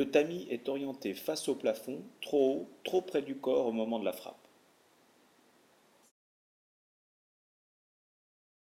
Le tamis est orienté face au plafond, trop haut, trop près du corps au moment de la frappe.